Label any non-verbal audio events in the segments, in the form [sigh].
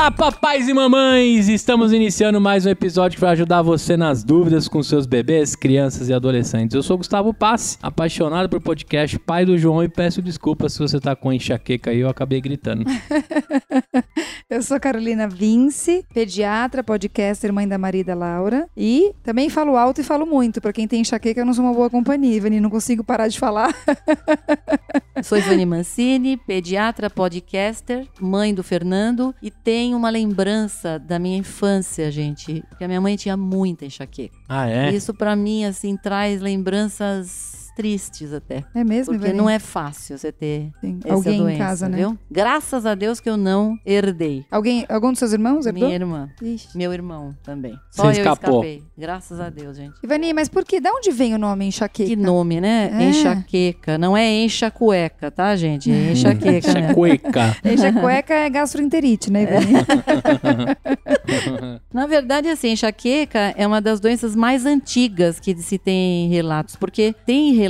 Olá, papais e mamães! Estamos iniciando mais um episódio que vai ajudar você nas dúvidas com seus bebês, crianças e adolescentes. Eu sou Gustavo Passe, apaixonado por podcast, pai do João, e peço desculpas se você tá com enxaqueca aí, eu acabei gritando. [laughs] Eu sou Carolina Vince, pediatra, podcaster, mãe da Marida Laura. E também falo alto e falo muito. Pra quem tem enxaqueca, eu não sou uma boa companhia, Ivani. Não consigo parar de falar. Sou Ivani Mancini, pediatra, podcaster, mãe do Fernando e tenho uma lembrança da minha infância, gente, que a minha mãe tinha muita enxaqueca. Ah, é? Isso pra mim assim traz lembranças tristes até. É mesmo, Porque Ivani? não é fácil você ter Sim. essa Alguém doença, em casa, né? viu? Graças a Deus que eu não herdei. Alguém, algum dos seus irmãos herdou? Minha irmã, Ixi. meu irmão também. Você Só eu escapou. escapei. Graças a Deus, gente. Ivani, mas por que? Da onde vem o nome enxaqueca? Que nome, né? É. Enxaqueca. Não é enxa cueca, tá, gente? É [laughs] enxaqueca, né? Enxaqueca. É gastroenterite, né, Ivani? [laughs] Na verdade, assim, enxaqueca é uma das doenças mais antigas que se tem relatos, porque tem relatos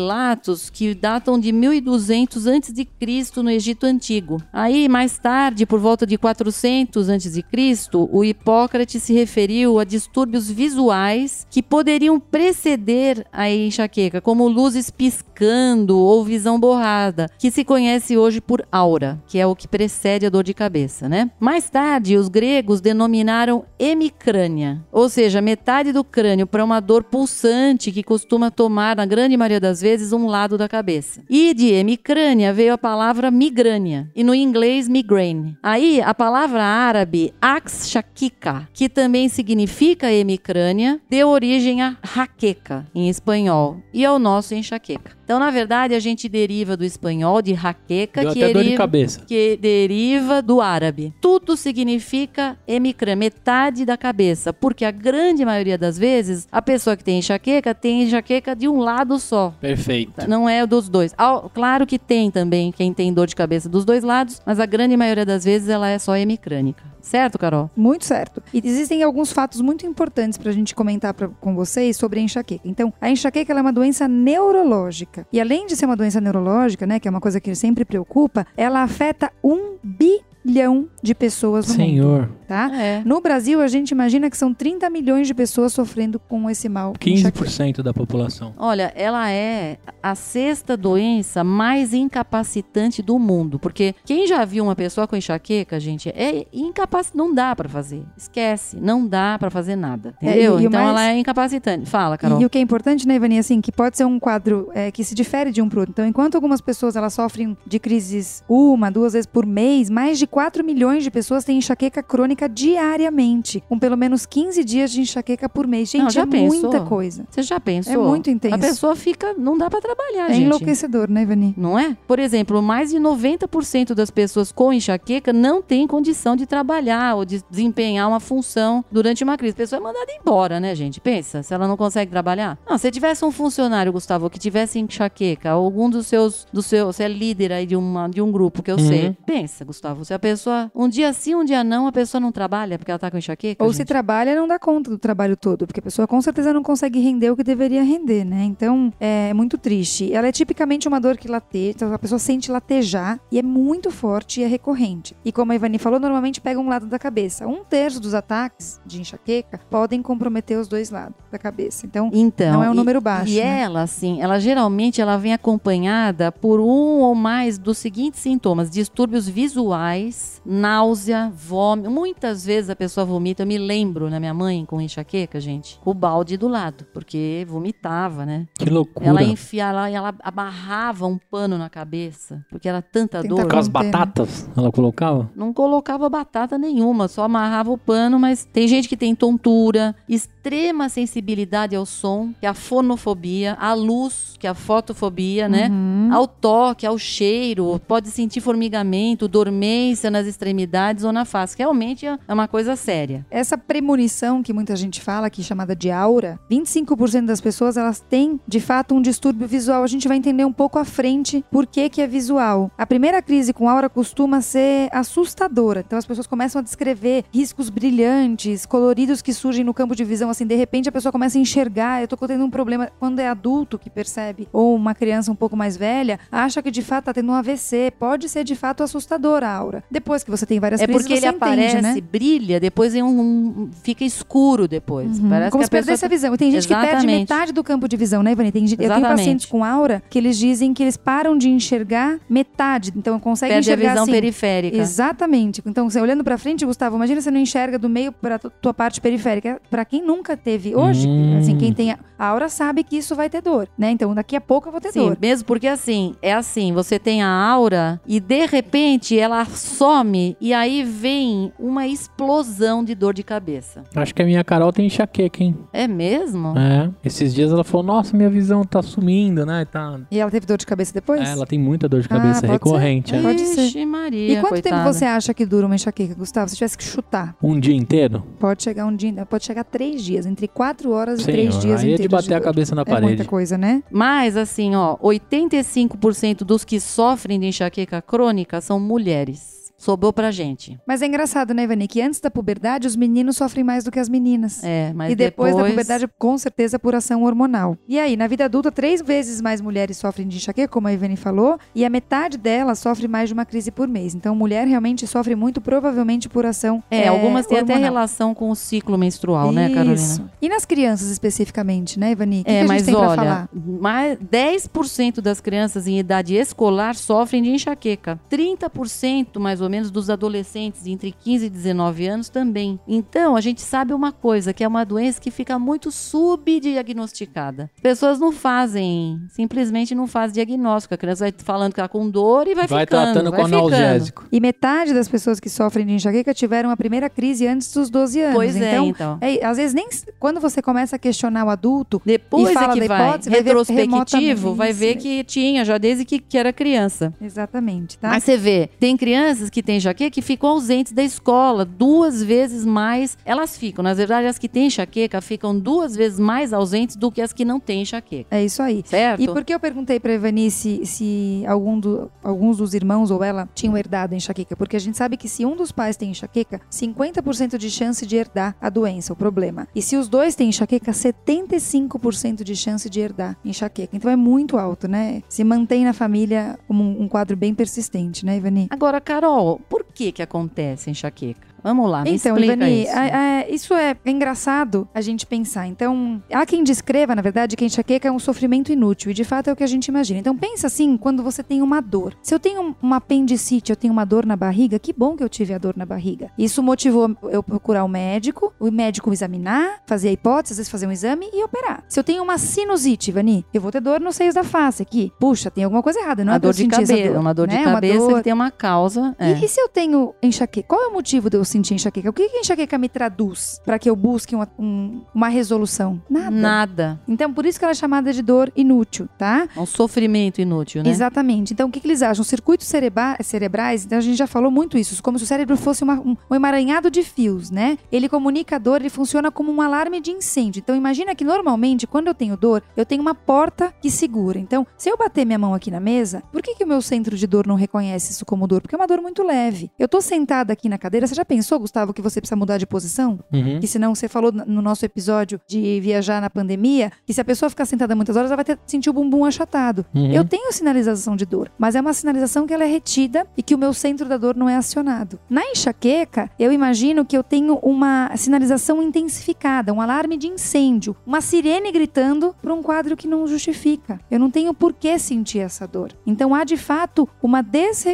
que datam de 1200 antes de Cristo no Egito Antigo. Aí, mais tarde, por volta de 400 antes de Cristo, o Hipócrates se referiu a distúrbios visuais que poderiam preceder a enxaqueca, como luzes piscando ou visão borrada, que se conhece hoje por aura, que é o que precede a dor de cabeça, né? Mais tarde, os gregos denominaram hemicrânia, ou seja, metade do crânio para uma dor pulsante que costuma tomar, na grande maioria das vezes, um lado da cabeça. E de hemicrânia veio a palavra migrânia, e no inglês migraine. Aí, a palavra árabe axshakika, que também significa hemicrânia, deu origem a jaqueca, em espanhol, e ao nosso enxaqueca. Então, na verdade, a gente deriva do espanhol de jaqueca, Deu que de deriva cabeça. que deriva do árabe. Tudo significa hemicrânia, metade da cabeça, porque a grande maioria das vezes a pessoa que tem enxaqueca tem enxaqueca de um lado só. Perfeito. Não é dos dois. Ao- Claro que tem também quem tem dor de cabeça dos dois lados, mas a grande maioria das vezes ela é só hemicrânica. Certo, Carol? Muito certo. E existem alguns fatos muito importantes para a gente comentar pra- com vocês sobre a enxaqueca. Então, a enxaqueca ela é uma doença neurológica. E além de ser uma doença neurológica, né, que é uma coisa que sempre preocupa, ela afeta um bilhão de pessoas no mundo, Senhor. Tá? É. No Brasil, a gente imagina que são 30 milhões de pessoas sofrendo com esse mal. enxaqueca. 15% da população. Olha, ela é a sexta doença mais incapacitante do mundo. Porque quem já viu uma pessoa com enxaqueca, gente, é incapaz, não dá pra fazer. Esquece, não dá pra fazer nada. É, Entendeu? e- e o então mais- ela é incapacitante. Fala, Carol. E o que é importante, né, Ivani, assim, que pode ser um quadro é, que se difere de um pro outro. Então, enquanto algumas pessoas elas sofrem de crises uma, duas vezes por mês, mais de 4 milhões de pessoas têm enxaqueca crônica diariamente, com pelo menos 15 dias de enxaqueca por mês. Gente, Não, já é pensou? muita coisa. Você já pensou? É muito intenso. A pessoa fica, não dá pra trabalhar, É gente. enlouquecedor, né, Ivani? Não é? Por exemplo, mais de 90% das pessoas com enxaqueca não têm condição de trabalhar ou de desempenhar uma função durante uma crise. A pessoa é mandada embora, né, gente? Pensa, se ela não consegue trabalhar. Não, se tivesse um funcionário, Gustavo, que tivesse enxaqueca, algum dos seus, do seu, você é líder aí de, uma, de um grupo que eu Uhum. sei. Pensa, Gustavo, se a pessoa, um dia sim, um dia não, a pessoa não trabalha porque ela tá com enxaqueca, Ou se gente? trabalha, não dá conta do trabalho todo, porque a pessoa com certeza não consegue render o que deveria render, né? Então, é muito triste. Ela é tipicamente uma dor que lateja, então a pessoa sente latejar e é muito forte e é recorrente. E como a Ivani falou, normalmente pega um lado da cabeça. Um terço dos ataques de enxaqueca podem comprometer os dois lados da cabeça. Então, Então, Não é um e- número baixo, E né? ela, assim, ela geralmente ela vem acompanhada por um ou mais dos seguintes sintomas: distúrbios visuais, náusea, vômito. Muitas vezes a pessoa vomita. Eu me lembro na minha mãe com enxaqueca, gente, com o balde do lado, porque vomitava, né? Que loucura. Ela enfiava, ela, ela amarrava um pano na cabeça, porque era tanta Tenta dor. Com as né? batatas, ela colocava? Não colocava batata nenhuma, só amarrava o pano, mas tem gente que tem tontura, extrema sensibilidade ao som, que é a fonofobia, à luz, que é a fotofobia, né? Uhum. Ao toque, ao cheiro, pode sentir formigamento, dormência nas extremidades ou na face. Realmente é uma coisa séria. Essa premonição que muita gente fala, que é chamada de aura, 25% das pessoas elas têm de fato um distúrbio visual. A gente vai entender um pouco à frente por que, que é visual. A primeira crise com aura costuma ser assustadora. Então as pessoas começam a descrever riscos brilhantes, coloridos que surgem no campo de visão. Assim, de repente a pessoa começa a enxergar. Eu tô tendo um problema. Quando é adulto que percebe, ou uma criança um pouco mais velha, acha que de fato tá tendo um AVC. Pode ser de fato assustadora a aura. Depois que você tem várias É crises, porque ele entende, aparece, né? brilha, depois em um, um- fica escuro depois. Uhum. Parece Como se a perdesse a visão. Tem gente que perde Exatamente. metade do campo de visão, né, Ivani? Tem, eu tenho Exatamente. pacientes com aura que eles dizem que eles param de enxergar metade. Então conseguem perde a enxergar visão assim. periférica. Exatamente. Então, você olhando pra frente, Gustavo, imagina você não enxerga do meio pra tu- tua parte periférica. Pra quem nunca teve hoje, Hum. assim, quem tem a a aura sabe que isso vai ter dor, né? Então, daqui a pouco eu vou ter Sim, dor. mesmo porque assim, é assim, você tem a aura e de repente ela some e aí vem uma explosão de dor de cabeça. Acho que a minha Carol tem enxaqueca, hein? É mesmo? É. Esses dias ela falou, nossa, minha visão tá sumindo, né? Tá... E ela teve dor de cabeça depois? É, ela tem muita dor de Ah, cabeça pode recorrente. ser. é. Pode ser. Ixi, Maria, E quanto coitada. tempo você acha que dura uma enxaqueca, Gustavo? Se tivesse que chutar, Um dia inteiro? pode chegar um dia, pode chegar três dias, entre quatro horas e Senhor, três dias aí é inteiros de bater a dor. cabeça na É muita parede. coisa, né? Mas assim, ó, 85% dos que sofrem de enxaqueca crônica são mulheres. Sobrou pra gente. Mas é engraçado, né, Ivani? Que antes da puberdade, os meninos sofrem mais do que as meninas. É, mas e depois, da puberdade, com certeza, por ação hormonal. E aí, na vida adulta, três vezes mais mulheres sofrem de enxaqueca, como a Ivani falou, e a metade delas sofre mais de uma crise por mês. Então, mulher realmente sofre muito, provavelmente por ação É, é, algumas têm até relação com o ciclo menstrual, né, Carolina? Isso. E nas crianças especificamente, né, Ivani? Que, É, que mas olha, falar? mais 10% das crianças em idade escolar sofrem de enxaqueca. 30% mais ou menos dos adolescentes entre 15 e 19 anos também. Então, a gente sabe uma coisa, que é uma doença que fica muito subdiagnosticada. As pessoas não fazem, simplesmente não fazem diagnóstico. A criança vai falando que tá com dor e vai, Vai ficando. tratando vai com ficando. analgésico. E metade das pessoas que sofrem de enxaqueca tiveram a primeira crise antes dos 12 anos. Pois é, então, então. é, às vezes nem quando você começa a questionar o adulto, Depois E fala é que da vai, hipótese, vai ver retrospectivo, vai ver que tinha já desde que, que era criança. exatamente, tá? Mas você vê, tem crianças que têm enxaqueca que ficam ausentes da escola duas vezes mais. Elas ficam, na verdade, as que têm enxaqueca ficam duas vezes mais ausentes do que as que não têm enxaqueca. É isso aí. Certo? E por que eu perguntei pra Ivani se, se algum do- alguns dos irmãos ou ela tinham herdado enxaqueca? Porque a gente sabe que se um dos pais tem enxaqueca, 50% de chance de herdar a doença, o problema. E se os dois têm enxaqueca, 75% de chance de herdar enxaqueca. Então é muito alto, né? Se mantém na família como um, um quadro bem persistente, né, Ivani? Agora, Carol, por que que acontece enxaqueca? Vamos lá, me Então, Ivani, isso. a- a- isso é engraçado a gente pensar. Então, há quem descreva, na verdade, que enxaqueca é um sofrimento inútil. E de fato é o que a gente imagina. Então, pensa assim, quando você tem uma dor. Se eu tenho uma apendicite, eu tenho uma dor na barriga, que bom que eu tive a dor na barriga. Isso motivou eu procurar o médico, o médico examinar, fazer a hipótese, às vezes fazer um exame e operar. Se eu tenho uma sinusite, Ivani, eu vou ter dor nos seios da face aqui. Puxa, tem alguma coisa errada, não é dor de cabeça, dor, uma dor de né? cabeça Uma dor- que tem uma causa. é. e, e se eu tenho enxaqueca? Qual é o motivo de eu sentir enxaqueca? O que, que a enxaqueca me traduz para que eu busque uma, um- uma resolução? Nada. Nada. Então, por isso que ela é chamada de dor inútil, tá? É um sofrimento inútil, né? Exatamente. Então, o que, que eles acham? Circuitos cereba- cerebrais, então a gente já falou muito isso, como se o cérebro fosse uma- um, um emaranhado de fios, né? Ele comunica a dor, ele funciona como um alarme de incêndio. Então, imagina que normalmente, quando eu tenho dor, eu tenho uma porta que segura. Então, se eu bater minha mão aqui na mesa, por que, que o meu centro de dor não reconhece isso como dor? Porque é uma dor muito leve. Eu tô sentada aqui na cadeira, você já pensou, Gustavo, que você precisa mudar de posição? Uhum. Que senão você falou no nosso episódio de viajar na pandemia, que se a pessoa ficar sentada muitas horas, ela vai ter, sentir o bumbum achatado. Uhum. Eu tenho sinalização de dor, mas é uma sinalização que ela é retida e que o meu centro da dor não é acionado. Na enxaqueca, eu imagino que eu tenho uma sinalização intensificada, um alarme de incêndio, uma sirene gritando para um quadro que não justifica. Eu não tenho por que sentir essa dor. Então há de fato uma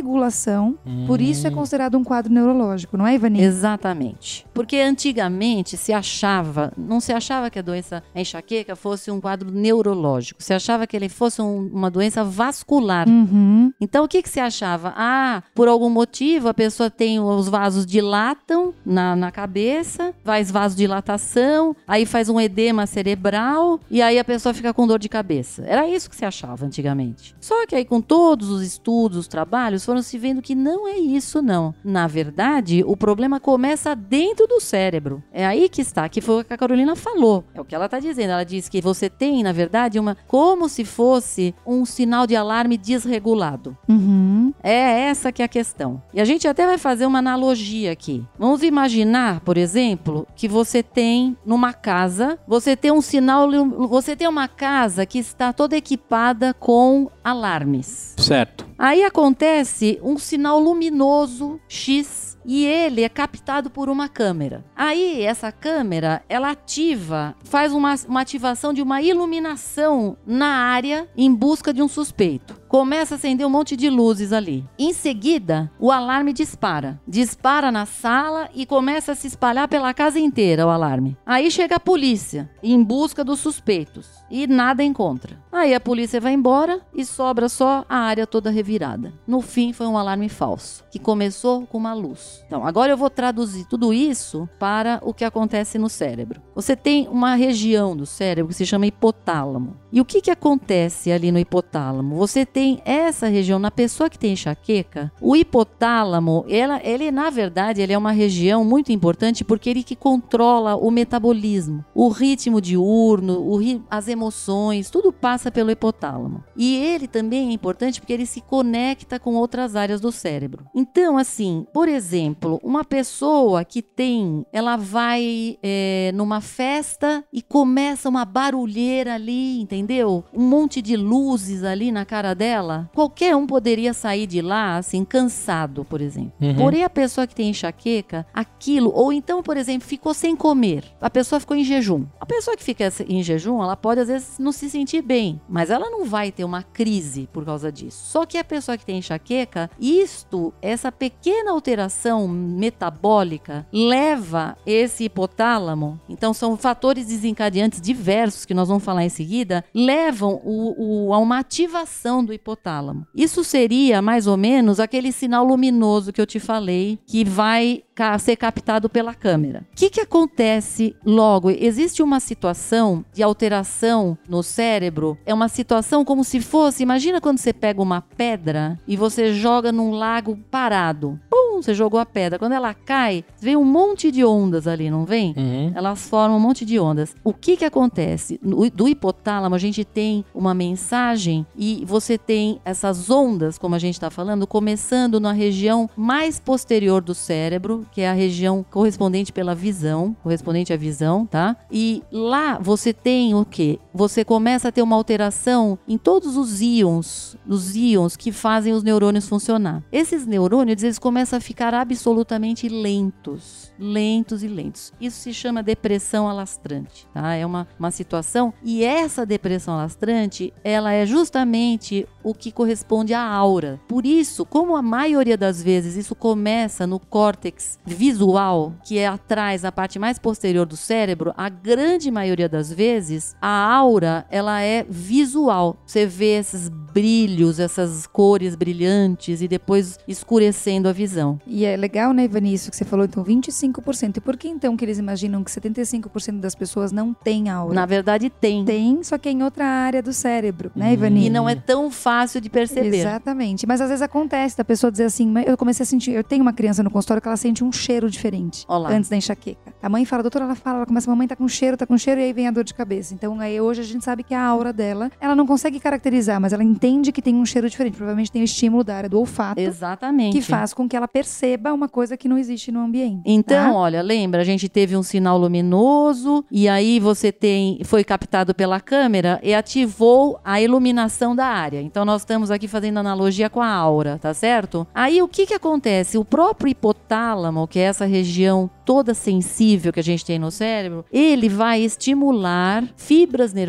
desregulação, por isso é Hum. considerado um quadro neurológico, não é, Ivani? Exatamente. Porque antigamente se achava, não se achava que a doença, a enxaqueca, fosse um quadro neurológico. Se achava que ele fosse um- uma doença vascular. Uhum. Então o que, que se achava? Ah, por algum motivo a pessoa tem os vasos dilatam na, na cabeça, faz vasodilatação, aí faz um edema cerebral e aí a pessoa fica com dor de cabeça. Era isso que se achava antigamente. Só que aí com todos os estudos, os trabalhos, foram se vendo que não é isso não. Na verdade, o problema problema começa dentro do cérebro. É aí que está, que foi o que a Carolina falou. É o que ela está dizendo. Ela diz que você tem, na verdade, uma como se fosse um sinal de alarme desregulado. Uhum. É essa que é a questão. E a gente até vai fazer uma analogia aqui. Vamos imaginar, por exemplo, que você tem numa casa, você tem um sinal, você tem uma casa que está toda equipada com alarmes. Certo. Aí acontece um sinal luminoso X e ele é captado por uma câmera. Aí essa câmera ela ativa, faz uma, uma ativação de uma iluminação na área em busca de um suspeito. Começa a acender um monte de luzes ali. Em seguida, o alarme dispara. Dispara na sala e começa a se espalhar pela casa inteira o alarme. Aí chega a polícia em busca dos suspeitos e nada encontra. Aí a polícia vai embora e sobra só a área toda revirada. No fim, foi um alarme falso, que começou com uma luz. Então, agora eu vou traduzir tudo isso para o que acontece no cérebro. Você tem uma região do cérebro que se chama hipotálamo. E o que, que acontece ali no hipotálamo? Você tem essa região, na pessoa que tem enxaqueca, o hipotálamo, ela, ele na verdade, ele é uma região muito importante porque ele que controla o metabolismo, o ritmo diurno, o, as emoções, tudo passa pelo hipotálamo. E ele também é importante porque ele se conecta com outras áreas do cérebro. Então, assim, por exemplo, uma pessoa que tem, ela vai é, numa festa e começa uma barulheira ali, entendeu? Um monte de luzes ali na cara dela. Qualquer um poderia sair de lá, assim, cansado, por exemplo. Uhum. Porém, a pessoa que tem enxaqueca, aquilo, ou então, por exemplo, ficou sem comer. A pessoa ficou em jejum. A pessoa que fica em jejum, ela pode às vezes não se sentir bem, mas ela não vai ter uma crise por causa disso. Só que a pessoa que tem enxaqueca, isto, essa pequena alteração metabólica leva esse hipotálamo, então são fatores desencadeantes diversos que nós vamos falar em seguida, levam o, o, a uma ativação do hipotálamo. Isso seria mais ou menos aquele sinal luminoso que eu te falei que vai ser captado pela câmera. O que, que acontece logo? Existe uma situação de alteração no cérebro. É uma situação como se fosse. Imagina quando você pega uma pedra e você joga num lago parado. Pum, você jogou a pedra. Quando ela cai, vem um monte de ondas ali, não vem? Uhum. Elas formam um monte de ondas. O que que acontece? Do hipotálamo, a gente tem uma mensagem e você tem essas ondas, como a gente está falando, começando na região mais posterior do cérebro, que é a região correspondente pela visão, correspondente à visão, tá? E lá você tem o que? Você começa a ter uma alteração em todos os íons, os íons que fazem os neurônios funcionar. Esses neurônios, eles começam a ficar absolutamente lentos, lentos e lentos. Isso se chama depressão alastrante, tá? É uma, uma situação e essa depressão alastrante, ela é justamente o que corresponde à aura. Por isso, como a maioria das vezes isso começa no córtex visual, que é atrás, na parte mais posterior do cérebro, a grande maioria das vezes, a aura, ela é visual. Você vê esses brilhos, essas cores brilhantes e depois escurecendo a visão. E é legal, né, Ivani, isso que você falou, então 25%. E por que então que eles imaginam que 75% das pessoas não têm aura? Na verdade, tem. Tem, só que é em outra área do cérebro, né, Ivani? E não é tão fácil de perceber. Exatamente. Mas às vezes acontece da pessoa dizer assim, eu comecei a sentir, eu tenho uma criança no consultório que ela sente um cheiro diferente Olá. antes da enxaqueca. A mãe fala, doutora, ela fala, ela começa, mamãe tá com cheiro, tá com cheiro, e aí vem a dor de cabeça. Então aí hoje a gente sabe que a aura dela, ela não consegue caracterizar, mas ela entende que tem um cheiro diferente. Provavelmente tem o estímulo da área do olfato. Exatamente. Que faz com que ela perceba uma coisa que não existe no ambiente. Então, tá? olha, lembra, a gente teve um sinal luminoso e aí você tem foi captado pela câmera e ativou a iluminação da área. Então nós estamos aqui fazendo analogia com a aura, tá certo? Aí o que que acontece? O próprio hipotálamo, que é essa região toda sensível que a gente tem no cérebro, ele vai estimular fibras nervosas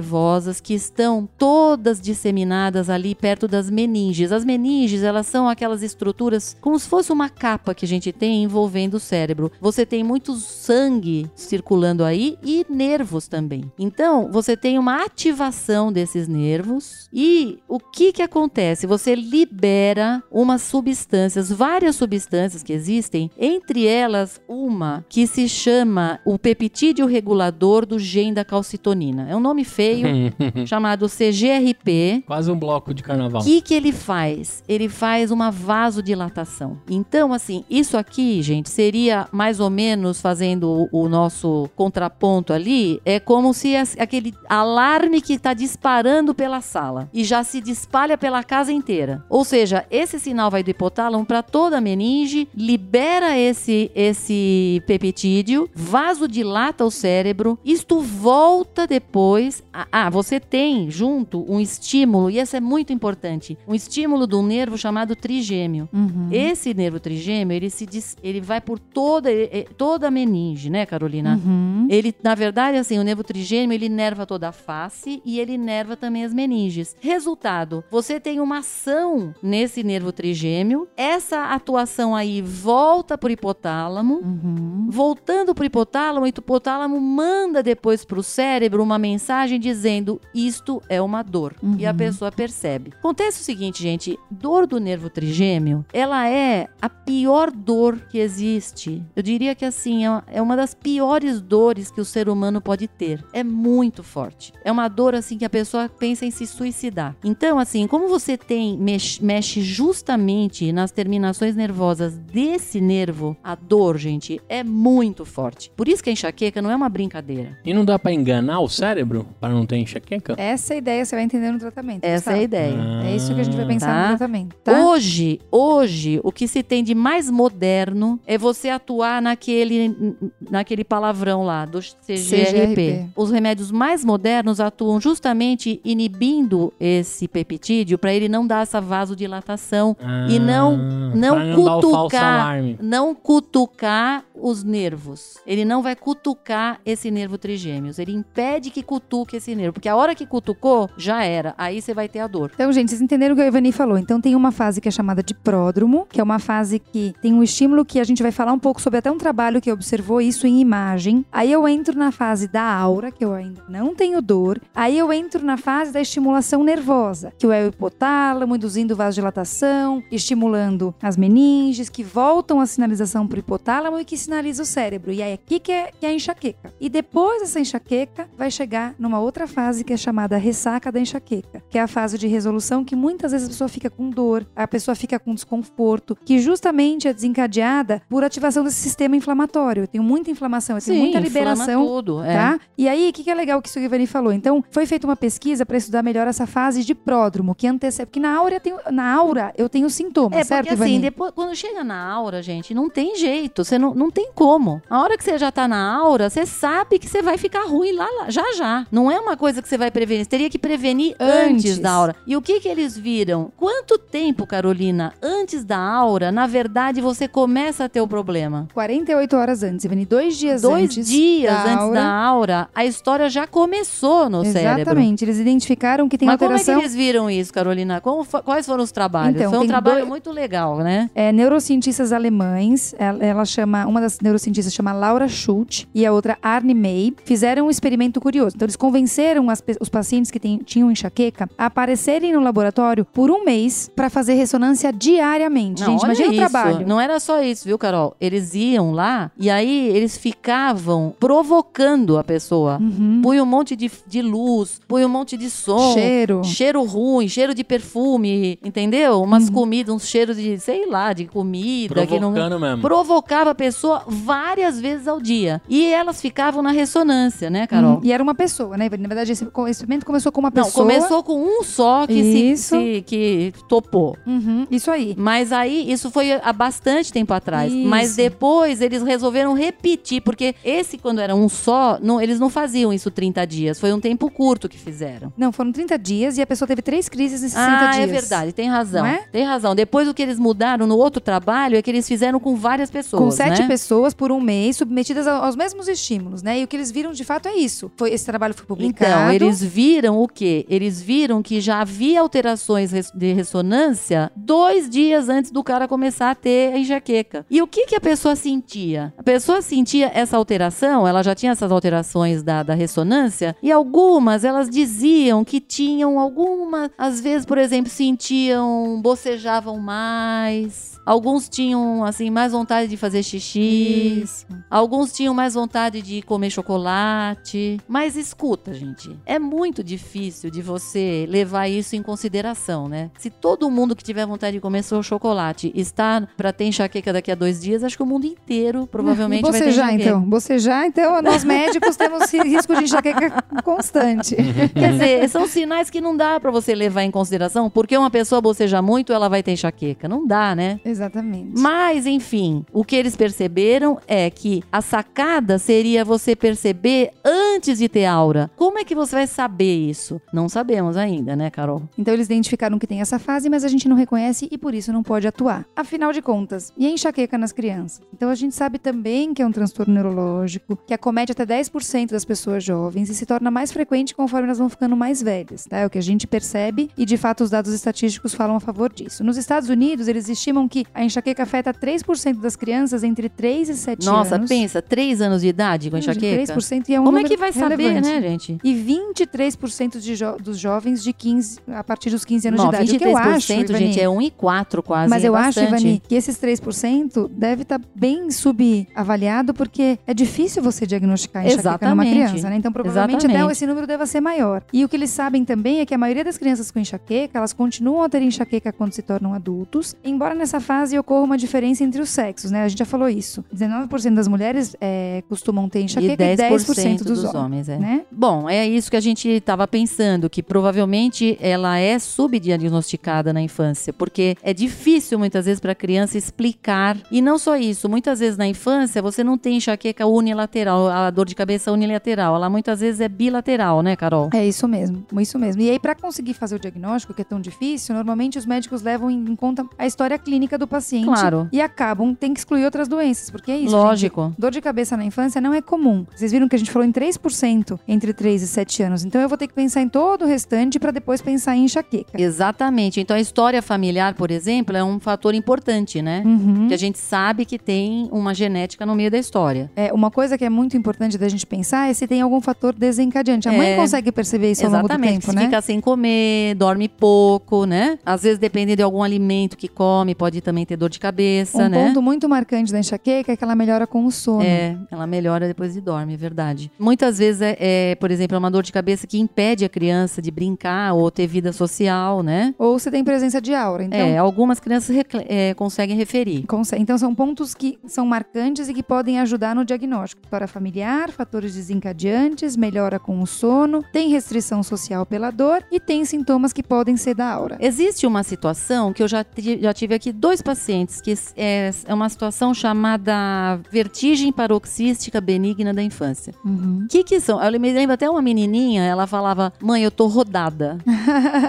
que estão todas disseminadas ali perto das meninges. As meninges, elas são aquelas estruturas como se fosse uma capa que a gente tem envolvendo o cérebro. Você tem muito sangue circulando aí e nervos também. Então, você tem uma ativação desses nervos e o que que acontece? Você libera umas substâncias, várias substâncias que existem, entre elas uma que se chama o peptídeo regulador do gene da calcitonina. É um nome feio veio, [laughs] chamado CGRP. Quase um bloco de carnaval. O que, que ele faz? Ele faz uma vasodilatação. Então, assim, isso aqui, gente, seria mais ou menos fazendo o, o nosso contraponto ali, é como se aquele alarme que está disparando pela sala e já se espalha pela casa inteira. Ou seja, esse sinal vai do hipotálamo para toda a meninge, libera esse, esse peptídeo, vasodilata o cérebro, isto volta depois. Ah, ah, você tem junto um estímulo, e esse é muito importante, um estímulo de um nervo chamado trigêmeo. Uhum. Esse nervo trigêmeo, ele se dis- ele vai por toda, toda a meninge, né, Carolina? Uhum. Ele, na verdade, assim, o nervo trigêmeo, ele nerva toda a face e ele nerva também as meninges. Resultado, você tem uma ação nesse nervo trigêmeo, essa atuação aí volta pro hipotálamo, Uhum. voltando pro hipotálamo, e o hipotálamo manda depois pro cérebro uma mensagem dizendo isto é uma dor. E a Uhum. pessoa percebe. Acontece o seguinte, gente, dor do nervo trigêmeo, ela é a pior dor que existe. Eu diria que assim, é uma- é uma das piores dores que o ser humano pode ter. É muito forte. É uma dor assim que a pessoa pensa em se suicidar. Então, assim, como você tem mexe, mexe justamente nas terminações nervosas desse nervo, a dor, gente, é muito forte. Por isso que a enxaqueca não é uma brincadeira. E não dá pra enganar o cérebro para não ter enxaqueca? Essa é a ideia, você vai entender no tratamento. Essa é a ideia. É isso que a gente vai pensar Tá. no tratamento, tá? Hoje, hoje, o que se tem de mais moderno é você atuar naquele, naquele palavrão lá do CGRP. CGRP. Os remédios mais modernos atuam justamente inibindo esse peptídeo para ele não dar essa vasodilatação e não- Ah, não não dar o falso cutucar. alarme. não cutucar os nervos. Ele não vai cutucar esse nervo trigêmeos. Ele impede que cutuque esse nervo, porque a hora que cutucou, já era. Aí você vai ter a dor. Então, gente, vocês entenderam o que a Ivani falou. Então, tem uma fase que é chamada de pródromo, que é uma fase que tem um estímulo que a gente vai falar um pouco sobre até um trabalho que observou isso em imagem. Aí eu entro na fase da aura, que eu ainda não tenho dor. Aí eu entro na fase da estimulação nervosa, que é o hipotálamo, induzindo vasodilatação, estimulando as meninges, que voltam a sinalização para o hipotálamo e que sinaliza o cérebro. E aí aqui que é, que é a enxaqueca. E depois dessa enxaqueca, vai chegar numa outra fase que é chamada ressaca da enxaqueca, que é a fase de resolução que muitas vezes a pessoa fica com dor, a pessoa fica com desconforto, que justamente é desencadeada por ativação desse sistema inflamatório. Eu tenho muita inflamação, eu tenho muita inflama liberação tudo. É. Tá? E aí, o que, que é legal que o Ivani falou? Então, foi feita uma pesquisa para estudar melhor essa fase de pródromo, que antecede. Porque na aura, eu tenho, na aura eu tenho sintomas, É, certo, porque Ivani? assim, depois, quando chega na aura, gente, não tem jeito. Você não, não tem como. A hora que você já tá na aura, você sabe que você vai ficar ruim lá, lá, já já. Não é uma coisa que você vai prevenir. Você teria que prevenir antes, Antes. da aura. E o que que eles viram? Quanto tempo, Carolina, antes da aura, na verdade, você começa a ter o problema? 48 horas antes, Ivani. Dois dias Dois antes. dias da antes aura. da aura, a história já começou no cérebro. Exatamente. Eles identificaram que tem Mas como é alteração. que eles viram isso, Carolina? Como quais foram os trabalhos? Então, Foi um trabalho dois- muito legal, né? É, neurocientistas alemães, ela, ela chama, uma das neurocientistas chama Laura Schultz e a outra Arne May, fizeram um experimento curioso. Então, eles convenceram as pe- os pacientes que tem- tinham enxaqueca a aparecerem no laboratório por um mês para fazer ressonância diariamente. Gente, olha imagina o isso. trabalho. Não era só isso, viu, Carol? Eles iam lá e aí eles ficavam provocando a pessoa. Uhum. Põe um monte de, de luz, põe um monte de som. Cheiro. Cheiro ruim, cheiro de perfume, entendeu? Umas comidas, uns cheiros de, sei lá, de comida. Que não... Provocando mesmo. Provocava a pessoa várias vezes ao dia. E elas ficavam na ressonância, né, Carol? Uhum. E era uma pessoa, né? Na verdade, esse experimento começou com uma Não, pessoa. começou com um só que se, Isso. se- que topou. Uhum, isso aí. Mas aí, isso foi há bastante tempo atrás. Isso. Mas depois eles resolveram repetir, porque esse, quando era um só, não- eles não faziam isso 30 dias. Foi um tempo curto que fizeram. Não, foram 30 dias e a pessoa teve três crises em 60 ah, dias. é verdade, tem razão. Não é? Tem razão. Depois o que eles mudaram no outro trabalho é que eles fizeram com várias pessoas. Com sete né? pessoas por um mês, submetidas ao- aos mesmos estímulos, né? E o que eles viram de fato é isso. Foi, esse trabalho foi publicado. Então, eles viram o quê? Eles viram que já havia alterações de ressonância dois dias antes do cara começar a ter a enxaqueca. E o que, que a pessoa sentia? A pessoa sentia essa alteração, ela já tinha essas alterações da, da ressonância, e algumas elas diziam que tinham alguma, às vezes, por exemplo, sentiam, bocejavam mais. Alguns tinham, assim, mais vontade de fazer xixi. Isso. Alguns tinham mais vontade de comer chocolate. Mas escuta, gente, é muito difícil de você levar isso em consideração, né? Se todo mundo que tiver vontade de comer seu chocolate está para ter enxaqueca daqui a dois dias, acho que o mundo inteiro provavelmente vai ter Bocejar, enxaqueca. então. Bocejar, então, nós médicos [laughs] temos risco de enxaqueca constante. Quer dizer, são sinais que não dá pra você levar em consideração, porque uma pessoa boceja muito, ela vai ter enxaqueca. Não dá, né? Exatamente. Mas, enfim, o que eles perceberam é que a sacada seria você perceber antes de ter aura. Como é que você vai saber isso? Não sabemos ainda, né, Carol? Então eles identificaram que tem essa fase, mas a gente não reconhece e por isso não pode atuar. Afinal de contas, e a enxaqueca nas crianças? Então a gente sabe também que é um transtorno neurológico, que acomete até 10% das pessoas jovens e se torna mais frequente conforme elas vão ficando mais velhas, tá? É o que a gente percebe e de fato os dados estatísticos falam a favor disso. Nos Estados Unidos, eles estimam que a enxaqueca afeta 3% das crianças entre 3 e 7 Nossa, anos. pensa, três anos de idade com enxaqueca? 3% e é um Como é que vai saber, relevante. né, gente? E 23% de jo- dos jovens de 15, a partir dos 15 anos Não, de idade. O que eu acho, 23%, Ivani, gente, é 1,4 quase. Mas é eu acho, bastante. Ivani, que esses 3% deve estar bem subavaliado, porque é difícil você diagnosticar enxaqueca numa Exatamente. criança, né? Então, provavelmente Exatamente. até esse número deva ser maior. E o que eles sabem também é que a maioria das crianças com enxaqueca, elas continuam a ter enxaqueca quando se tornam adultos, embora nessa fase ocorra uma diferença entre os sexos, né? A gente já falou isso. 19% das mulheres é, costumam ter E enxaqueca 10%, e 10% dos, dos homens, homens, é. né? Bom, é isso que a gente estava pensando, que provavelmente ela é subdiagnosticada na infância, porque é difícil muitas vezes para a criança explicar. E não só isso, muitas vezes na infância você não tem enxaqueca unilateral, a dor de cabeça unilateral, ela muitas vezes é bilateral, né, Carol? É isso mesmo, isso mesmo. E aí, pra conseguir fazer o diagnóstico, que é tão difícil, normalmente os médicos levam em conta a história clínica do paciente. Claro. E acabam, tem que excluir outras doenças, porque é isso. Lógico. gente. Dor de cabeça na infância não é comum. Vocês viram que a gente falou em 3% entre 3 e 7 anos. Então eu vou ter que pensar em todo o restante pra depois pensar em enxaqueca. Exatamente. Então a história familiar, por exemplo, é um fator importante, né? Uhum. Que a gente sabe que tem uma genética no meio da história. É, uma coisa que é muito importante da gente pensar é se tem algum fator desencadeante. A mãe É. consegue perceber isso ao longo do Exatamente. tempo, né? fica sem comer, dorme pouco, né? Às vezes, dependendo de algum alimento que come, pode também ter dor de cabeça, Um né? ponto muito marcante da enxaqueca é que ela melhora com o sono. É, ela melhora depois de dorme, é verdade. Muitas vezes é, é, por exemplo, é uma dor de cabeça que impede a criança de brincar ou ter vida social, né? Ou se tem presença de aura. Então, é, algumas crianças é, conseguem referir. Consegue. Então são pontos que são marcantes e que podem ajudar no diagnóstico. História familiar, fatores desencadeantes, melhora com o sono, tem restrição social pela dor e tem sintomas que podem ser da aura. Existe uma situação que eu já, já tive aqui dois pacientes, que é, é uma situação chamada vertigem paroxística benigna da infância. Uhum. O que que são? Eu me lembro até uma menininha, ela falava, mãe, eu tô rodada.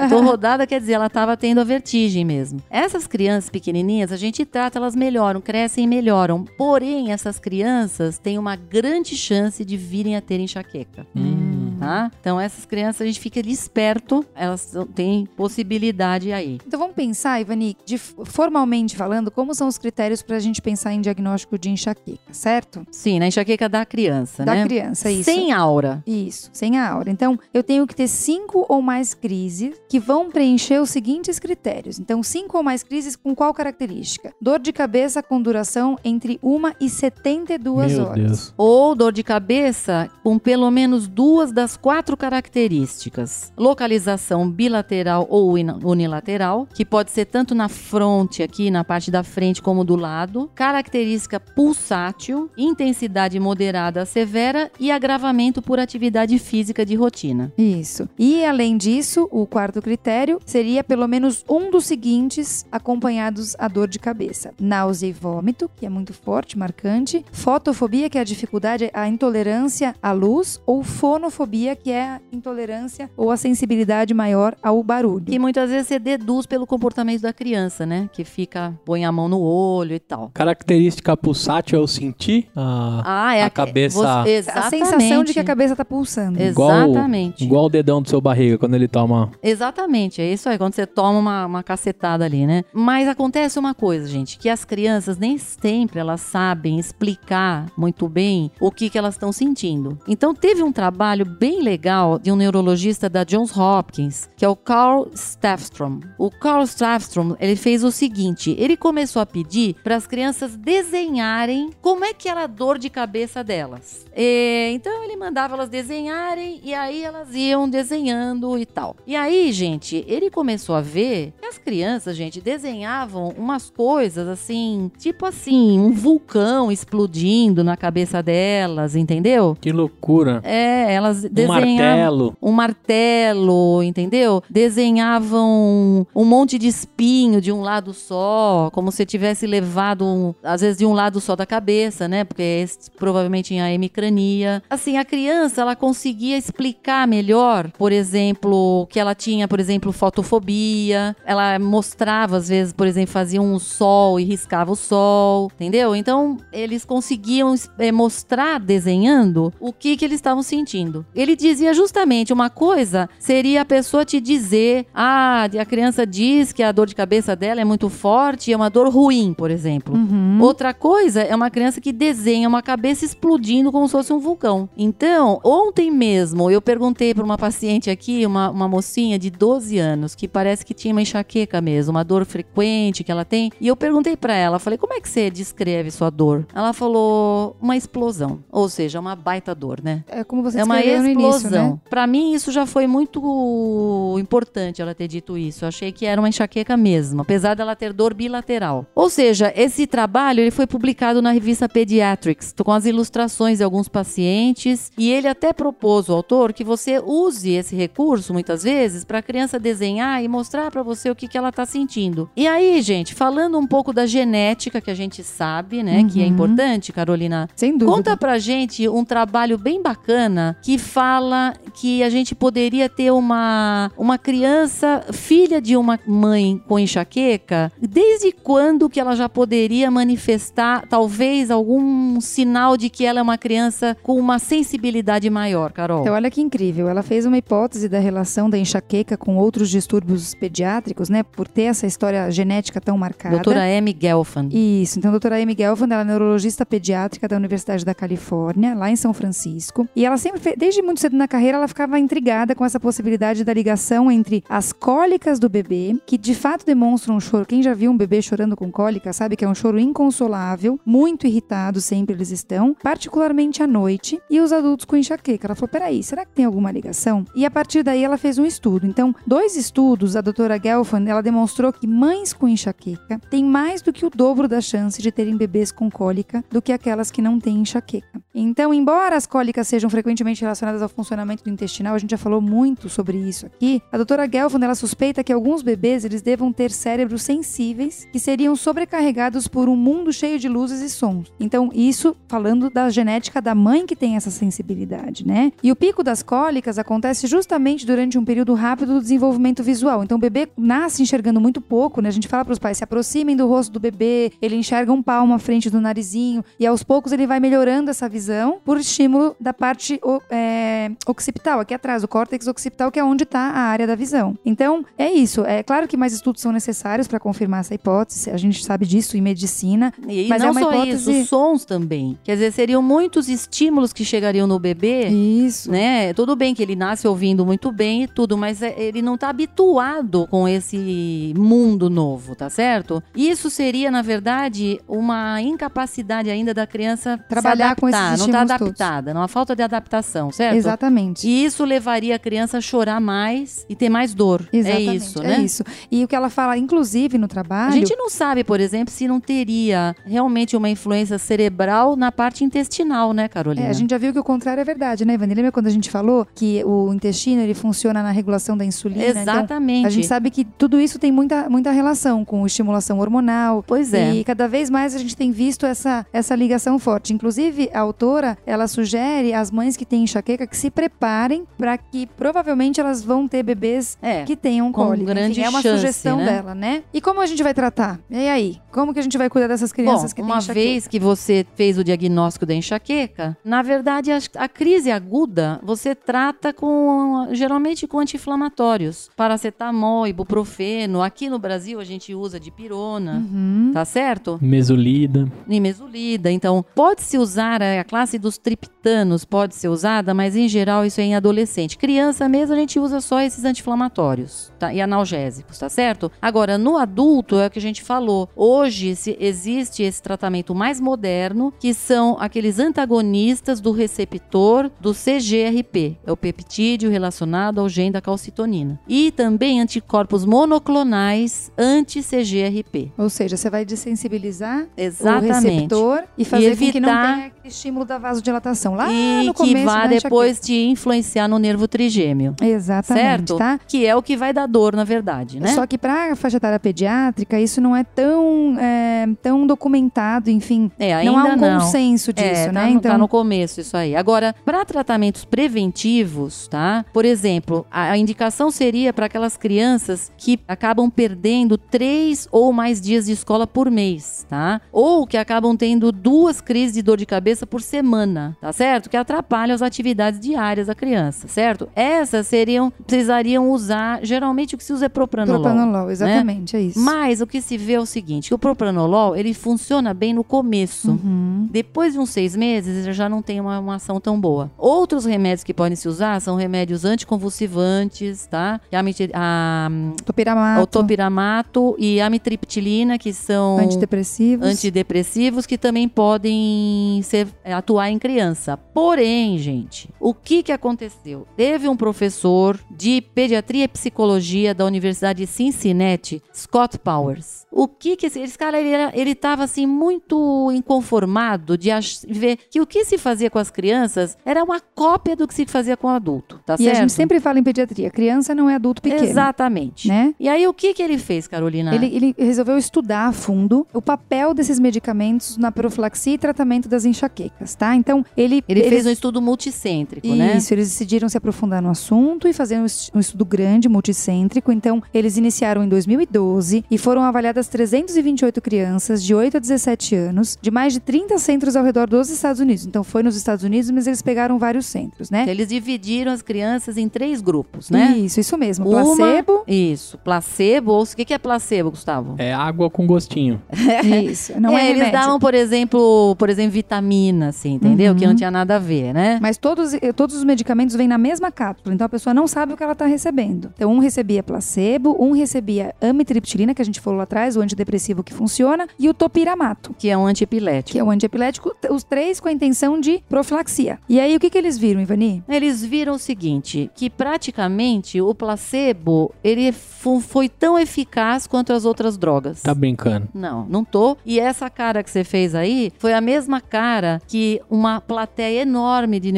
Eu tô rodada quer dizer, ela tava tendo a vertigem mesmo. Essas crianças pequenininhas, a gente trata, elas melhoram, crescem e melhoram. Porém, essas crianças têm uma grande chance de virem a ter enxaqueca. Hum. Tá? Então, essas crianças, a gente fica ali esperto, elas têm possibilidade aí. Então vamos pensar, Ivani, de, formalmente falando, como são os critérios para a gente pensar em diagnóstico de enxaqueca, certo? Sim, na enxaqueca da criança, Da né? criança, isso. Sem aura. Isso, sem a aura. Então, eu tenho que ter cinco ou mais crises que vão preencher os seguintes critérios. Então, cinco ou mais crises com qual característica? Dor de cabeça com duração entre 1 e 72 Meu horas. Deus. Ou dor de cabeça com pelo menos duas das quatro características: localização bilateral ou uni- unilateral, que pode ser tanto na fronte, aqui na parte da frente, como do lado, característica pulsátil, intensidade moderada a severa e agravamento por atividade física de rotina. Isso. E além disso, o quarto critério seria pelo menos um dos seguintes acompanhados a dor de cabeça: náusea e vômito, que é muito forte, marcante, fotofobia, que é a dificuldade, a intolerância à luz, ou fonofobia, que é a intolerância ou a sensibilidade maior ao barulho. Que muitas vezes você deduz pelo comportamento da criança, né? Que fica, põe a mão no olho e tal. Característica pulsátil é eu sentir a, Ah, é A cabeça- você- A exatamente. sensação de que a cabeça tá pulsando. Exatamente. igual o dedão do seu barriga quando ele toma. Exatamente, é isso aí, quando você toma uma, uma cacetada ali, né? Mas acontece uma coisa, gente, que as crianças nem sempre elas sabem explicar muito bem o que, que elas estão sentindo. Então teve um trabalho bem bem legal de um neurologista da Johns Hopkins, que é o Carl Staffstrom. O Carl Staffstrom, ele fez o seguinte, ele começou a pedir para as crianças desenharem como é que era a dor de cabeça delas. E, então ele mandava elas desenharem e aí elas iam desenhando e tal. E aí, gente, ele começou a ver que as crianças, gente, desenhavam umas coisas assim, tipo assim, um vulcão explodindo na cabeça delas, entendeu? Que loucura. É, elas Um martelo. um martelo, entendeu? Desenhavam um monte de espinho de um lado só, como se tivesse levado, um, às vezes, de um lado só da cabeça, né? Porque esse provavelmente tinha hemicrania. Assim, a criança, ela conseguia explicar melhor, por exemplo, que ela tinha, por exemplo, fotofobia. Ela mostrava, às vezes, por exemplo, fazia um sol e riscava o sol, entendeu? Então, eles conseguiam eh, mostrar, desenhando, o que, que eles estavam sentindo. Ele dizia justamente uma coisa seria a pessoa te dizer: ah, a criança diz que a dor de cabeça dela é muito forte, é uma dor ruim, por exemplo. Uhum. Outra coisa é uma criança que desenha uma cabeça explodindo como se fosse um vulcão. Então, ontem mesmo, eu perguntei para uma paciente aqui, uma, uma mocinha de 12 anos, que parece que tinha uma enxaqueca mesmo, uma dor frequente que ela tem. E eu perguntei para ela, falei, como é que você descreve sua dor? Ela falou, uma explosão. Ou seja, uma baita dor, né? É como você É uma descreveu início, explosão. né? Pra mim, isso já foi muito importante ela ter dito isso. Eu achei que era uma enxaqueca mesmo, apesar dela ter dor bilateral. Ou seja, esse trabalho ele foi publicado na revista Pediatrics, com as ilustrações de alguns pacientes, e ele até propôs o autor que você use esse recurso muitas vezes para a criança desenhar e mostrar para você o que, que ela tá sentindo. E aí, gente, falando um pouco da genética que a gente sabe, né, que é Uhum. importante, Carolina, Sem dúvida. Conta pra gente um trabalho bem bacana que fala que a gente poderia ter uma, uma criança filha de uma mãe com enxaqueca. Desde quando que ela já poderia manifestar talvez algum sinal de que ela é uma criança com uma sensibilidade maior, Carol? Então, olha que incrível. Ela fez uma hipótese da relação da enxaqueca com outros distúrbios pediátricos, né? Por ter essa história genética tão marcada. Doutora Amy Gelfand. Isso, então a doutora Amy Gelfand, ela é neurologista pediátrica da Universidade da Califórnia, lá em São Francisco. E ela sempre, fe- desde muito cedo na carreira, ela ficava intrigada com essa possibilidade da ligação entre as cólicas do bebê, que de fato demonstram um choro. Quem já viu um bebê chorando com cólica sabe que é um choro inconsolável, muito irritado sempre eles estão, particularmente à noite, e os adultos com enxaqueca. Ela falou: peraí, será que tem alguma ligação? E a partir daí ela fez um estudo. Então, dois estudos, a doutora Gelfand, ela demonstrou que mães com enxaqueca têm mais do que o dobro da chance de terem bebês com cólica do que aquelas que não têm enxaqueca. Então, embora as cólicas sejam frequentemente relacionadas ao funcionamento do intestinal, a gente já falou muito sobre isso aqui, a doutora Gelfand, ela suspeita que alguns bebês, eles devam ter cérebros sensíveis que seriam sobrecarregados por um mundo cheio de luzes e sons. Então, isso falando da genética da mãe que tem essa sensibilidade, né? E o pico das cólicas acontece justamente durante um período rápido do desenvolvimento visual. Então, o bebê nasce enxergando muito pouco, né? A gente fala para os pais se aproximem do rosto do bebê, ele enxerga um palmo à frente do narizinho e aos poucos ele vai melhorando essa visão por estímulo da parte o- é, occipital, aqui atrás, o córtex occipital, que é onde está a área da visão. Então, é isso. É claro que mais estudos são necessários para confirmar essa hipótese, a gente sabe disso em medicina, E Mas é não uma só hipótese- isso, sons também. Quer dizer, seriam muitos estímulos que chegariam no bebê Isso. né? Tudo bem que ele nasce ouvindo muito bem e tudo, mas é- ele não tá habituado com esse mundo novo, tá certo? Isso seria, na verdade, uma incapacidade ainda da criança Trabalhar se com adaptar, esses não tá todos. adaptada, não há falta de adaptação, certo? Exatamente. E isso levaria a criança a chorar mais e ter mais dor. Exatamente, é isso, né? É isso. E o que ela fala, inclusive, no trabalho. A gente não sabe, por exemplo, se não teria realmente uma influência cerebral na parte intestinal, né, Carolina? É, a gente já viu que o contrário é verdade, né, Ivani? Lembra quando a gente falou que o intestino ele funciona na regulação da insulina? Então, Exatamente. a gente sabe que tudo isso tem muita, muita relação com estimulação hormonal. Pois é. E cada vez mais a gente tem visto essa, essa ligação forte. Inclusive, a autora, ela sugere às mães que têm enxaqueca que se preparem para que provavelmente elas vão ter bebês É. que tenham Com cólica. grande Enfim, é uma chance, sugestão né? dela, né? E como a gente vai tratar? E aí? Como que a gente vai cuidar dessas crianças Bom, que têm uma enxaqueca? vez que você fez o diagnóstico da enxaqueca, na verdade a, a crise aguda você trata com geralmente com anti-inflamatórios, paracetamol, ibuprofeno. Aqui no Brasil a gente usa de pirona, Uhum. tá certo? Mesolida. Nimesulida. Então, pode-se usar, eh, a classe dos triptanos pode ser usada, mas em geral isso é em adolescente. Criança mesmo a gente usa só esses anti-inflamatórios tá? e analgésicos, tá certo? Agora, no adulto é o que a gente falou. Hoje se existe esse tratamento mais moderno, que são aqueles antagonistas do receptor do CGRP, é o peptídeo relacionado ao gene da calcitonina. E também anticorpos monoclonais anti-CGRP. Ou seja, você vai desensibilizar o Exatamente. receptor e fazer com que não evitar- tenha estímulo da vasodilatação lá e no que começo vá da depois te influenciar no nervo trigêmeo. Exatamente, certo? tá? Que é o que vai dar dor, na verdade, né? Só que para a faixa etária pediátrica, isso não é tão, é, tão documentado, enfim. É, ainda não há um não. consenso disso, é, né? Tá no, então, tá no começo isso aí. Agora, para tratamentos preventivos, tá? Por exemplo, a, a indicação seria para aquelas crianças que acabam perdendo três ou mais dias de escola por mês, tá? Ou que acabam tendo duas crises de dor de cabeça por semana, tá certo? Que atrapalham as atividades diárias da criança, certo? Essas seriam, precisariam usar, geralmente o que se usa é propranolol. propranolol, exatamente, é isso. Mas o que se vê é o seguinte, que o propranolol, ele funciona bem no começo. Uhum. Depois de uns seis meses, ele já não tem uma, uma ação tão boa. Outros remédios que podem se usar são remédios anticonvulsivantes, tá? A, a, Topiramato, o topiramato e a amitriptilina, que são antidepressivos. antidepressivos que também podem ser, atuar em criança. Porém, gente, o que, que aconteceu? Teve um professor de pediatria e psicologia da Universidade de Cincinnati, Scott Powers. O que que esse, esse cara ele, era- ele tava assim muito inconformado de ach- ver que o que se fazia com as crianças era uma cópia do que se fazia com o adulto, tá E certo? a gente sempre fala em pediatria, criança não é adulto pequeno. Exatamente. Né? E aí o que que ele fez, Carolina? Ele, ele resolveu estudar a fundo o papel desses medicamentos na profilaxia e tratamento das enxaquecas, tá? Então, ele... Ele eles- fez um estudo multicêntrico, né? Isso, eles decidiram se aprofundar no assunto e fazer um, es- estudo grande, multicêntrico. Então, eles iniciaram em 2012 e foram avaliadas 328 crianças de 8 a 17 anos, de mais de 30 centros ao redor dos Estados Unidos. Então, foi nos Estados Unidos, mas eles pegaram vários centros, né? Eles dividiram as crianças em três grupos, né? Isso, isso mesmo. Uma- Placebo. Isso, placebo. ou- O que é placebo, Gustavo? É água com gostinho. [laughs] Isso. Não é, eles remédio. davam, por exemplo, por exemplo, vitamina, assim, entendeu? Uhum. Que não tinha nada a ver, né? Mas todos, todos os medicamentos vêm na mesma cápsula, então a pessoa não sabe o que ela está recebendo. Então, um recebia placebo, um recebia amitriptilina, que a gente falou lá atrás, o antidepressivo que funciona, e o topiramato, Que é um antiepilético. que é o antiepilético, os três com a intenção de profilaxia. E aí, o que, que eles viram, Ivani? Eles viram o seguinte, que praticamente o placebo, ele fu- foi tão eficaz quanto as outras drogas. Tá brincando. Não, não tô. E essa cara que você fez aí foi a mesma cara que uma plateia enorme de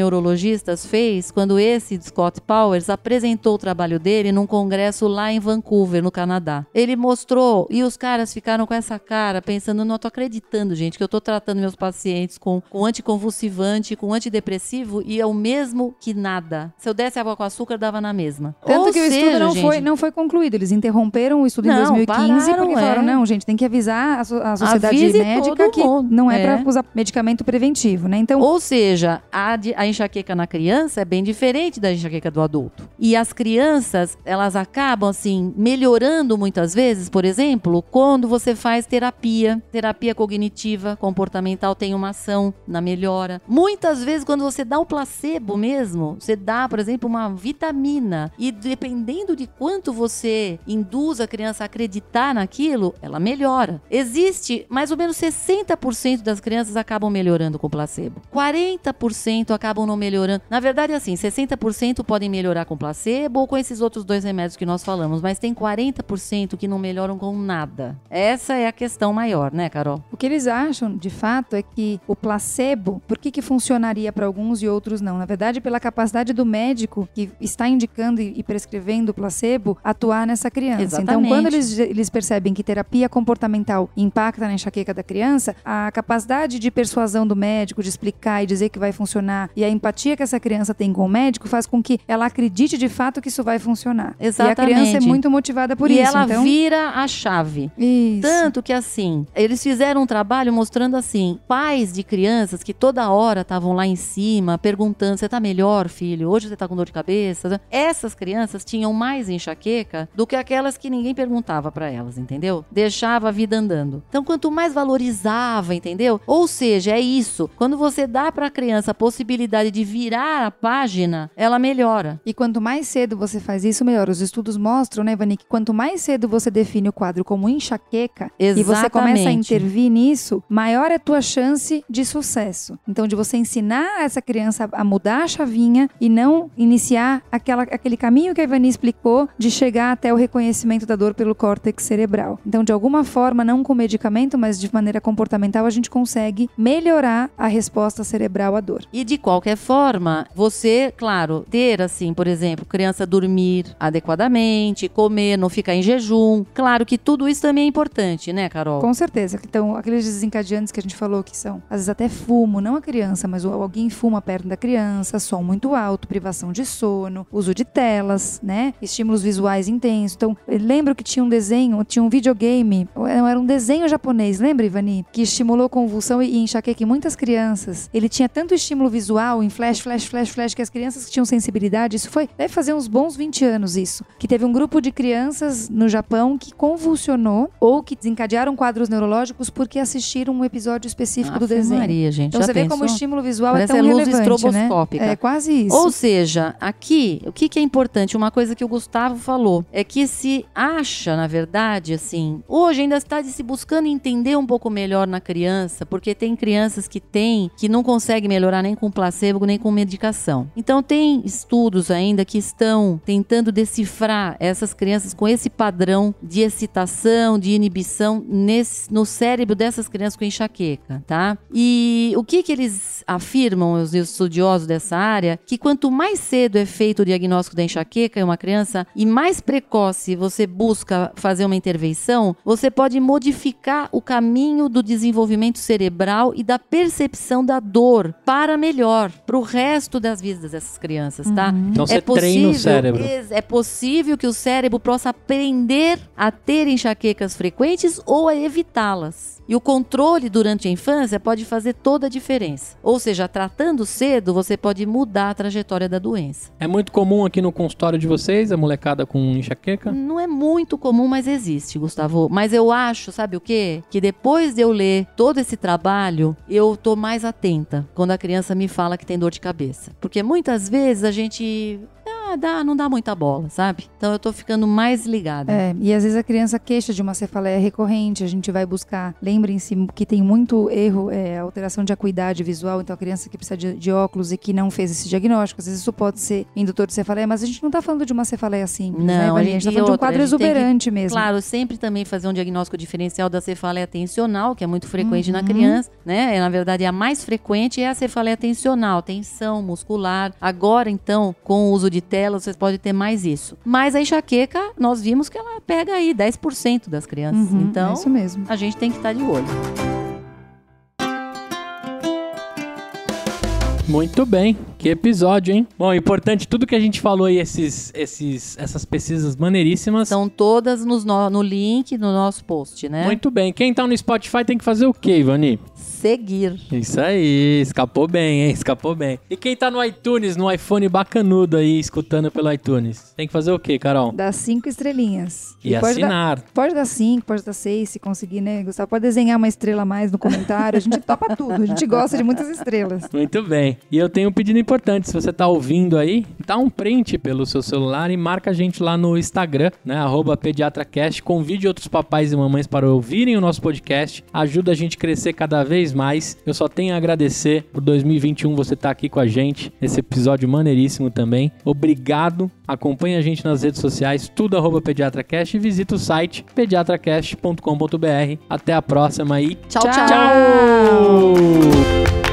neurologistas fez quando esse Scott Powers apresentou o trabalho dele num congresso lá em Vancouver, no Canadá. Ele mostrou e os caras ficaram com essa cara pensando, não tô acreditando, gente, que eu tô tratando meus pacientes com, com anticonvulsivante, com antidepressivo e é o mesmo que nada. Se eu desse água com açúcar, dava na mesma. Tanto Ou que o estudo seja, não, gente, foi, não foi concluído. Eles interromperam o estudo em Não, 2015 pararam, porque falaram: é. não, gente, tem que avisar a, a sociedade Avise médica que não é, é. para usar medicamento preventivo, né? Então, Ou seja, a, a enxaqueca na criança é bem diferente da enxaqueca do adulto. E as crianças, elas acabam assim melhorando muitas vezes, por exemplo, quando você faz terapia, terapia cognitiva, comportamental tem uma ação na melhora. Muitas vezes quando você dá o placebo mesmo, você dá, por exemplo, uma vitamina e dependendo de quanto você induz a criança a acreditar naquilo, ela melhora. Existe mais ou menos 60% das crianças acabam melhorando com placebo. 40% acabam não melhorando. Na verdade, assim, 60% podem melhorar com placebo ou com esses outros dois remédios que nós falamos, mas tem 40% que não melhoram com nada. Essa é a questão maior, né, Carol? O que eles acham, de fato, é que o placebo, por que, que funcionaria para alguns e outros não? Na verdade, pela capacidade do médico que está indicando e prescrevendo o placebo atuar nessa criança. Então, Exatamente. quando eles, eles percebem que terapia comportamental impacta na enxaqueca da criança, a capacidade de persuasão do médico, de explicar e dizer que vai funcionar, e a empatia que essa criança tem com o médico faz com que ela acredite de fato que isso vai funcionar. E a Exatamente. criança é muito motivada por e isso. ela então, vira a chave. isso. Tanto que assim, eles fizeram um trabalho mostrando assim, pais de crianças que toda hora estavam lá em cima perguntando: "Você tá melhor, filho? Hoje você tá com dor de cabeça?" Essas crianças tinham mais enxaqueca do que aquelas que ninguém perguntava pra elas, entendeu? Deixava a vida andando. Então, quanto mais valorizava, entendeu? Ou seja, é isso. Quando você dá pra criança a possibilidade de virar a página, ela melhora. E quanto mais cedo você faz isso, melhor. Os estudos mostram, né, Vani, que quanto mais cedo você define o quadro como enxaqueca e você começa a Exatamente. intervir nisso, maior é a tua chance de sucesso. Então, de você ensinar essa criança a mudar a chavinha e não iniciar aquela, aquele caminho que a Ivani explicou de chegar até o reconhecimento da dor pelo córtex cerebral. Então, de alguma forma, não com medicamento, mas de maneira comportamental, a gente consegue melhorar a resposta cerebral à dor. E de qualquer forma, você, claro, ter assim, por exemplo, criança dormir adequadamente, comer, não ficar em jejum. Claro que tudo isso também é importante, né, Carol? Com certeza. Então, aqueles desencadeantes que a gente falou que são, às vezes até fumo, não a criança, mas alguém fuma perto da criança, som muito alto, privação de sono, uso de telas, né? Estímulos visuais intensos. Então, lembro que tinha um desenho, tinha um videogame, era um desenho japonês, lembra, Ivani? Que estimulou convulsão e enxaqueca em muitas crianças. Ele tinha tanto estímulo visual em flash, flash, flash, flash, que as crianças que tinham sensibilidade, isso foi, deve fazer uns bons 20 anos isso, que teve um grupo de crianças no Japão que convulsionou ou que desencadearam quadros neurológicos porque assistiram um episódio específico do Ave desenho. Maria, gente. Então já você vê pensou? como o estímulo visual Parece é tão luz relevante, estroboscópica. né? É quase isso. Ou seja, aqui, o que, que é importante? Uma coisa que o Gustavo falou é que se acha, na verdade, assim, hoje ainda está se buscando entender um pouco melhor na criança, porque tem crianças que têm que não conseguem melhorar nem com placebo nem com medicação. Então tem estudos ainda que estão tentando decifrar essas crianças com esse padrão de excitação, de inibição nesse, no cérebro dessas crianças com enxaqueca, tá? E o que que eles afirmam, os estudiosos dessa área, que quanto mais cedo é feito o diagnóstico da enxaqueca em uma criança e mais precoce você busca fazer uma intervenção, você pode modificar o caminho do desenvolvimento cerebral e da percepção da dor para melhor, para o resto das vidas dessas crianças, tá? Então você é possível, treina o cérebro. É possível que o cérebro possa aprender a ter enxaquecas frequentes ou a evitá-las. E o controle durante a infância pode fazer toda a diferença. Ou seja, tratando cedo, você pode mudar a trajetória da doença. É muito comum aqui no consultório de vocês, a molecada com enxaqueca? Não é muito comum, mas existe, Gustavo. Mas eu acho, sabe o quê? Que depois de eu ler todo esse trabalho, eu tô mais atenta quando a criança me fala que tem dor de cabeça. Porque muitas vezes a gente. Ah, dá, não dá muita bola, sabe? Então eu tô ficando mais ligada. É, e às vezes a criança queixa de uma cefaleia recorrente, a gente vai buscar. Lembrem-se que tem muito erro, é, alteração de acuidade visual, então a criança que precisa de, de óculos e que não fez esse diagnóstico, às vezes isso pode ser indutor de cefaleia, mas a gente não tá falando de uma cefaleia simples, né, Não, Vani? a A gente tá falando de um outra, quadro tem que- exuberante mesmo. Claro, sempre também fazer um diagnóstico diferencial da cefaleia tensional, que é muito frequente na Uhum. criança, né? É, Na verdade, a mais frequente é a cefaleia tensional, tensão muscular. Agora, então, com o uso de telas, você pode ter mais isso. Mas a enxaqueca, nós vimos que ela pega aí 10% das crianças. Uhum, então, é isso mesmo. a gente tem que estar de olho. Muito bem, que episódio, hein? Bom, importante, tudo que a gente falou aí, esses, esses, essas pesquisas maneiríssimas. São todas nos no, no link no nosso post, né? Muito bem. Quem tá no Spotify tem que fazer o quê, Ivani? Seguir. Isso aí, escapou bem, hein? Escapou bem. E quem tá no iTunes, no iPhone bacanudo aí, escutando pelo iTunes, tem que fazer o quê, Carol? Dá cinco estrelinhas. E, pode dar, assinar. pode dar cinco, pode dar seis, se conseguir, né, Gustavo? Pode desenhar uma estrela a mais no comentário. A gente topa tudo. A gente gosta de muitas estrelas. Muito bem. E eu tenho um pedido importante. Se você tá ouvindo aí, dá um print pelo seu celular e marca a gente lá no Instagram, né? Arroba PediatraCast. Convide outros papais e mamães para ouvirem o nosso podcast. Ajuda a gente a crescer cada vez mais. Eu só tenho a agradecer por 2021 você estar aqui com a gente. Esse episódio maneiríssimo também. Obrigado. Acompanhe a gente nas redes sociais, tudo arroba PediatraCast e visita o site pediatracast.com.br. Até a próxima aí. Tchau, Tchau. tchau. Tchau!